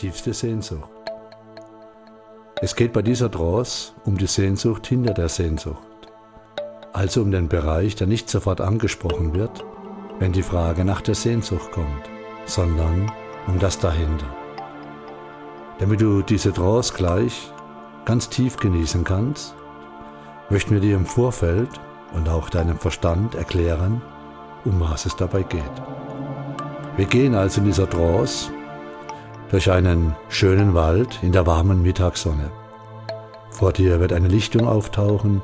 tiefste Sehnsucht. Es geht bei dieser Trance um die Sehnsucht hinter der Sehnsucht, also um den Bereich, der nicht sofort angesprochen wird, wenn die Frage nach der Sehnsucht kommt, sondern um das dahinter. Damit du diese Trance gleich ganz tief genießen kannst, möchten wir dir im Vorfeld und auch deinem Verstand erklären, um was es dabei geht. Wir gehen also in dieser Trance durch einen schönen Wald in der warmen Mittagssonne. Vor dir wird eine Lichtung auftauchen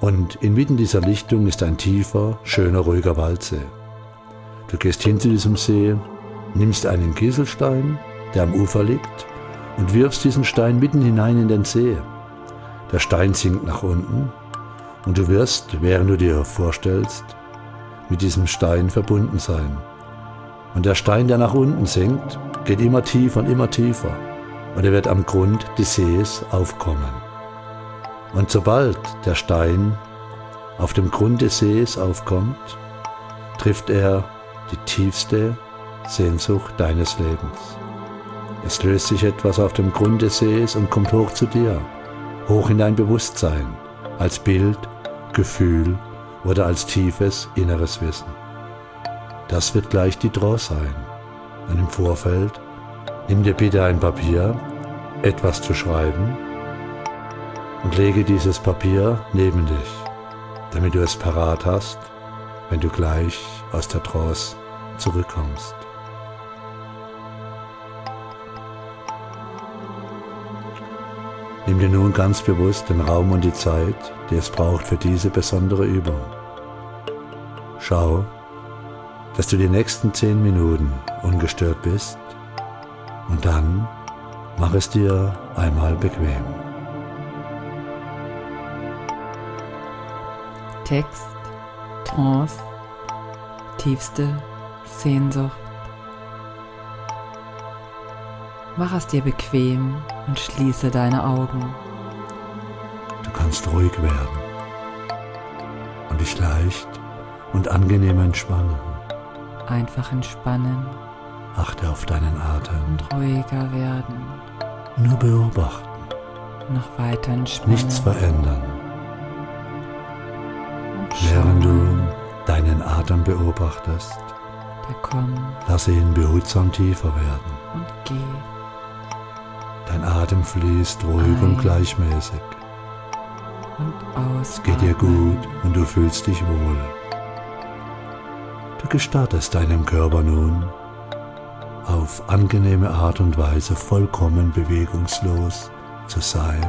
und inmitten dieser Lichtung ist ein tiefer, schöner, ruhiger Waldsee. Du gehst hin zu diesem See, nimmst einen Kieselstein, der am Ufer liegt, und wirfst diesen Stein mitten hinein in den See. Der Stein sinkt nach unten und du wirst, während du dir vorstellst, mit diesem Stein verbunden sein. Und der Stein, der nach unten sinkt, geht immer tiefer und immer tiefer und er wird am Grund des Sees aufkommen. Und sobald der Stein auf dem Grund des Sees aufkommt, trifft er die tiefste Sehnsucht deines Lebens. Es löst sich etwas auf dem Grund des Sees und kommt hoch zu dir, hoch in dein Bewusstsein, als Bild, Gefühl oder als tiefes inneres Wissen. Das wird gleich die Draw sein. Und im Vorfeld nimm dir bitte ein Papier, etwas zu schreiben und lege dieses Papier neben dich, damit du es parat hast, wenn du gleich aus der Trance zurückkommst. Nimm dir nun ganz bewusst den Raum und die Zeit, die es braucht für diese besondere Übung. Schau, dass du die nächsten zehn Minuten ungestört bist und dann mach es dir einmal bequem. Text, Trance, tiefste Sehnsucht. Mach es dir bequem und schließe deine Augen. Du kannst ruhig werden und dich leicht und angenehm entspannen. Einfach entspannen Achte auf deinen Atem. und ruhiger werden. Nur beobachten, Noch weiter entspannen. nichts verändern. und Während du deinen Atem beobachtest, lasse ihn behutsam tiefer werden. und geht. Dein Atem fließt ruhig und Ein. gleichmäßig. Und aus. Geht dir gut und du fühlst dich wohl. Du gestattest deinem Körper nun, auf angenehme Art und Weise vollkommen bewegungslos zu sein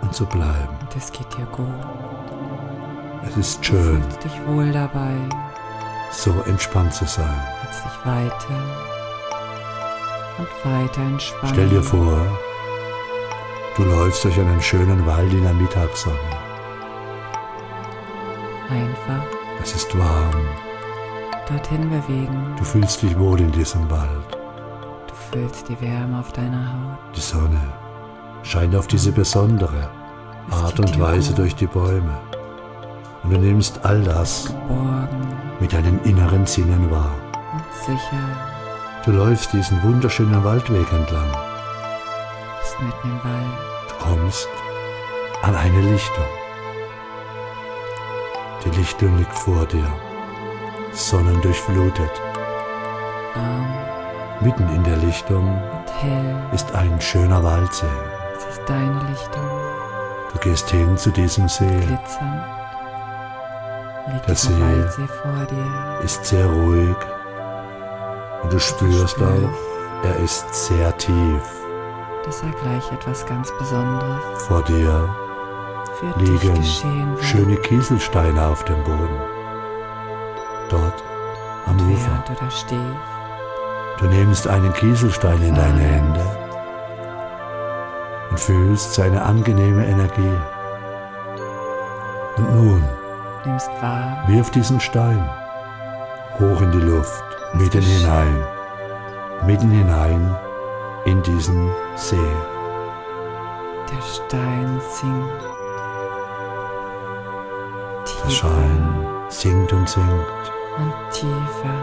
und zu bleiben. Es geht dir gut. Es ist Du schön, fühlst dich wohl dabei. so entspannt zu sein. Setz dich weiter und weiter entspannen. Stell dir vor, du läufst durch einen schönen Wald in der Mittagssonne. Einfach Es ist warm, dorthin bewegen. du fühlst dich wohl in diesem Wald. Du fühlst die Wärme auf deiner Haut. Die Sonne scheint auf diese besondere Es Art und Weise durch die Bäume. Und du nimmst all das Geborgen mit deinen inneren Sinnen wahr. und sicher. Du läufst diesen wunderschönen Waldweg entlang. Bist mitten im Wald. Du kommst an eine Lichtung. Die Lichtung liegt vor dir, sonnendurchflutet. Warm Mitten in der Lichtung ist ein schöner Waldsee. Es ist deine Lichtung. Du gehst hin zu diesem See, Glitzernd. Liegt Der See. Waldsee vor dir. ist sehr ruhig und du spürst spürst. auch, er ist sehr tief. dass er gleich etwas ganz Besonderes Vor dir für liegen schöne Kieselsteine auf dem Boden. Dort am Ufer. Du nimmst einen Kieselstein in deine. Hände und fühlst seine angenehme Energie. Und nun nimmst wahr, wirf diesen Stein hoch in die Luft, mitten hinein, mitten hinein in diesen See. der Stein sinkt. Der Schein sinkt und sinkt. Und tiefer.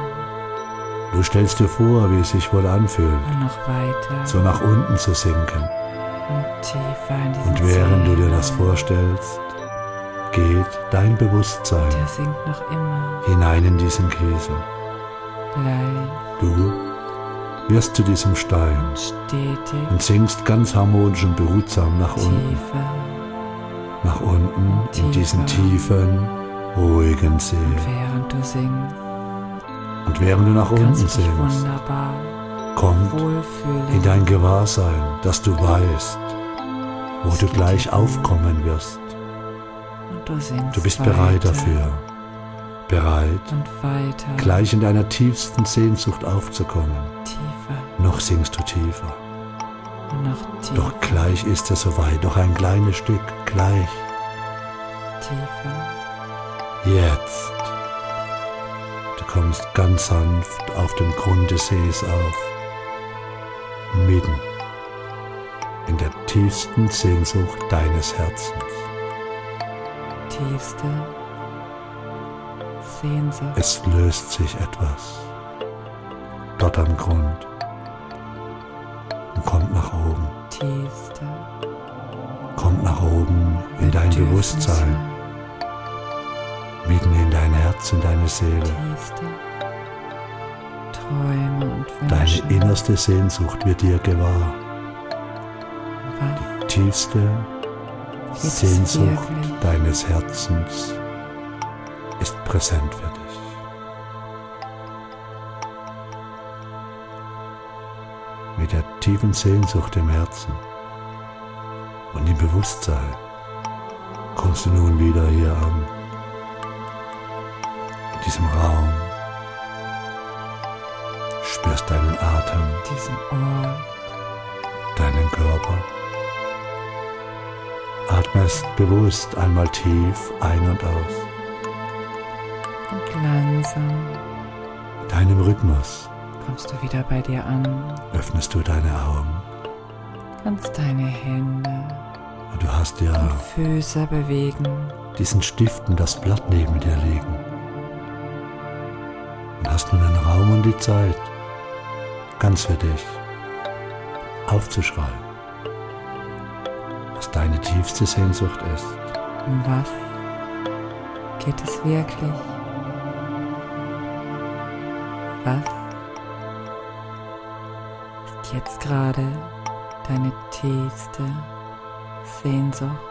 Du stellst dir vor, wie es sich wohl anfühlt, und noch weiter so nach unten zu sinken. und tiefer in diesen Und während du dir das vorstellst, geht dein Bewusstsein Der sinkt noch immer hinein in diesen Kiesel. leicht Du wirst zu diesem Stein und stetig und sinkst ganz harmonisch und behutsam nach unten, tiefer. nach unten in diesen tiefen, ruhigen See. Und während du singst, Und während du nach unten wunderbar kommt wohlfühlen. in dein Gewahrsein, dass du weißt, wo du gleich aufkommen wirst. und du singst Du bist bereit dafür. Bereit, Und weiter. gleich in deiner tiefsten Sehnsucht aufzukommen. Tiefer Noch singst du tiefer. tiefer. Doch gleich ist es soweit, noch ein kleines Stück, gleich, Tiefer. jetzt. Du kommst ganz sanft auf dem Grund des Sees auf, mitten in der tiefsten Sehnsucht deines Herzens. Tiefste Sehnsucht. Es löst sich etwas dort am Grund und kommt nach oben, Tiefste. kommt nach oben in dein Bewusstsein, Herz, in deine Seele. Und Deine innerste Sehnsucht wird dir gewahr. Was Tiefste Sehnsucht deines Herzens ist präsent für dich. Mit der tiefen Sehnsucht im Herzen und im Bewusstsein kommst du nun wieder hier an, diesem Raum, spürst deinen Atem, Diesen Ort. deinen Körper. Atmest bewusst einmal tief ein und aus. Und langsam In deinem Rhythmus kommst du wieder bei dir an. öffnest du deine Augen Kannst deine Hände und du hast ja und Füße bewegen. diesen Stift und das Blatt neben dir liegen. Und hast nun den Raum und die Zeit, ganz für dich, aufzuschreiben, was deine tiefste Sehnsucht ist. Um was geht es wirklich? Was ist jetzt gerade deine tiefste Sehnsucht?